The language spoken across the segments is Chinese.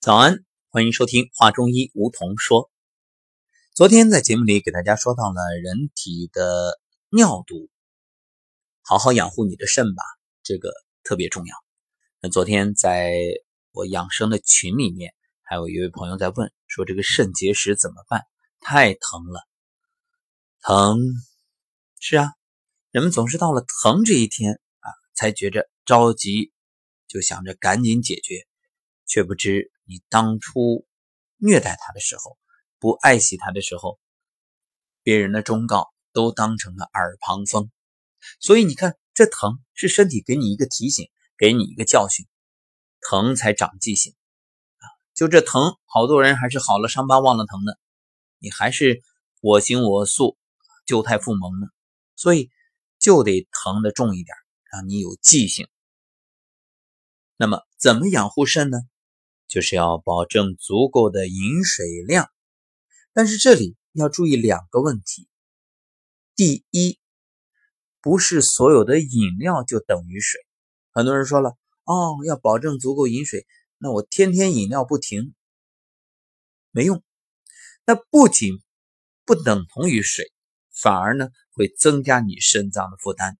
早安，欢迎收听华中医梧桐说。昨天在节目里给大家说到了人体的尿毒，好好养护你的肾吧，这个特别重要。那昨天在我养生的群里面，还有一位朋友在问说，这个肾结石怎么办？太疼了，疼是啊，人们总是到了疼这一天啊，才觉着着急，就想着赶紧解决，却不知。你当初虐待他的时候，不爱惜他的时候，别人的忠告都当成了耳旁风。所以你看，这疼是身体给你一个提醒，给你一个教训，疼才长记性啊！就这疼，好多人还是好了伤疤忘了疼呢，你还是我行我素，旧态复萌呢。所以就得疼的重一点，让你有记性。那么，怎么养护肾呢？就是要保证足够的饮水量，但是这里要注意两个问题。第一，不是所有的饮料就等于水。很多人说了，哦，要保证足够饮水，那我天天饮料不停，没用。那不仅不等同于水，反而呢会增加你肾脏的负担。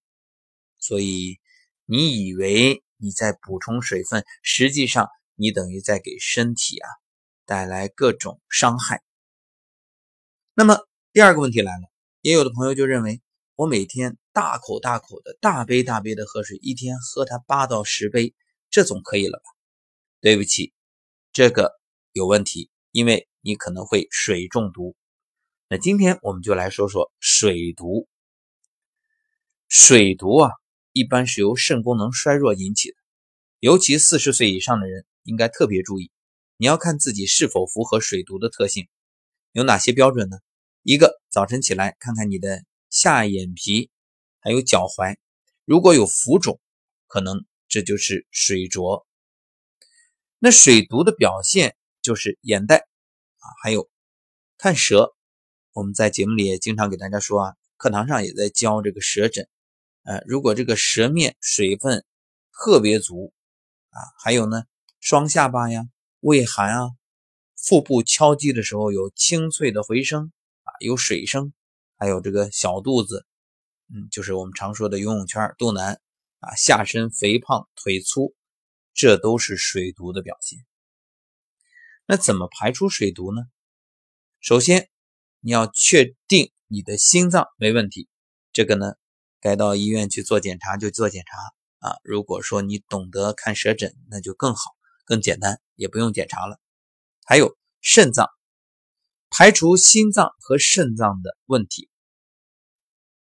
所以你以为你在补充水分，实际上。你等于在给身体啊带来各种伤害。那么第二个问题来了，也有的朋友就认为，我每天大口大口的、大杯大杯的喝水，一天喝它八到十杯，这总可以了吧？对不起，这个有问题，因为你可能会水中毒。那今天我们就来说说水毒。水毒啊，一般是由肾功能衰弱引起的，尤其四十岁以上的人。应该特别注意，你要看自己是否符合水毒的特性，有哪些标准呢？一个，早晨起来看看你的下眼皮，还有脚踝，如果有浮肿，可能这就是水浊。那水毒的表现就是眼袋啊，还有看舌。我们在节目里也经常给大家说啊，课堂上也在教这个舌诊。呃，如果这个舌面水分特别足啊，还有呢。双下巴呀，畏寒啊，腹部敲击的时候有清脆的回声啊，有水声，还有这个小肚子，嗯，就是我们常说的游泳圈、肚腩啊，下身肥胖、腿粗，这都是水毒的表现。那怎么排除水毒呢？首先，你要确定你的心脏没问题，这个呢，该到医院去做检查就做检查啊。如果说你懂得看舌诊，那就更好。更简单，也不用检查了。还有肾脏，排除心脏和肾脏的问题。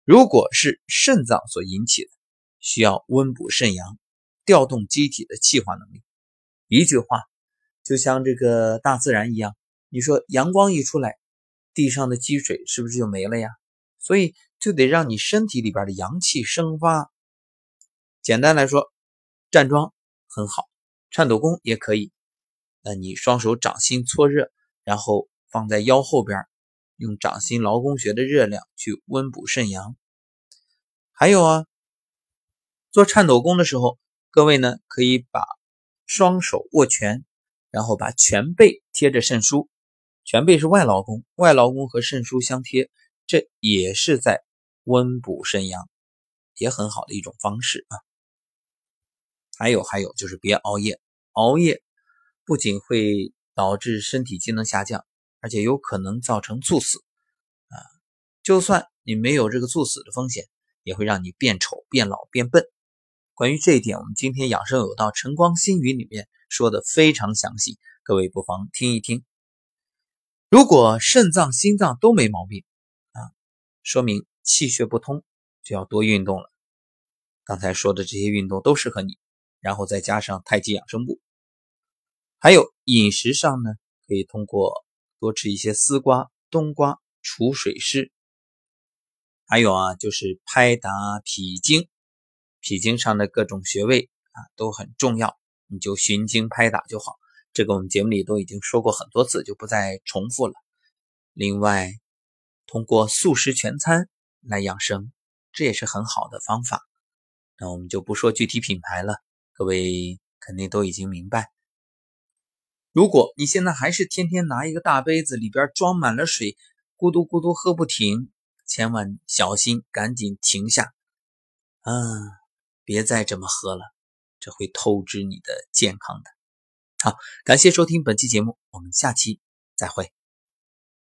如果是肾脏所引起的，需要温补肾阳，调动机体的气化能力。一句话，就像这个大自然一样，你说阳光一出来，地上的积水是不是就没了呀？所以就得让你身体里边的阳气生发。简单来说，站桩很好。颤抖功也可以，那你双手掌心搓热，然后放在腰后边，用掌心劳宫穴的热量去温补肾阳。还有啊，做颤抖功的时候，各位呢可以把双手握拳，然后把拳背贴着肾腧，拳背是外劳宫，外劳宫和肾腧相贴，这也是在温补肾阳，也很好的一种方式啊。还有还有就是别熬夜。熬夜不仅会导致身体机能下降，而且有可能造成猝死啊！就算你没有这个猝死的风险，也会让你变丑、变老、变笨。关于这一点，我们今天养生有道晨光新语里面说的非常详细，各位不妨听一听。如果肾脏、心脏都没毛病啊，说明气血不通，就要多运动了。刚才说的这些运动都适合你，然后再加上太极养生步。还有饮食上呢，可以通过多吃一些丝瓜、冬瓜除水湿。还有啊，就是拍打脾经，脾经上的各种穴位啊都很重要，你就循经拍打就好。这个我们节目里都已经说过很多次，就不再重复了。另外，通过素食全餐来养生，这也是很好的方法。那我们就不说具体品牌了，各位肯定都已经明白。如果你现在还是天天拿一个大杯子，里边装满了水，咕嘟咕嘟喝不停，千万小心，赶紧停下，啊，别再这么喝了，这会透支你的健康的。好，感谢收听本期节目，我们下期再会。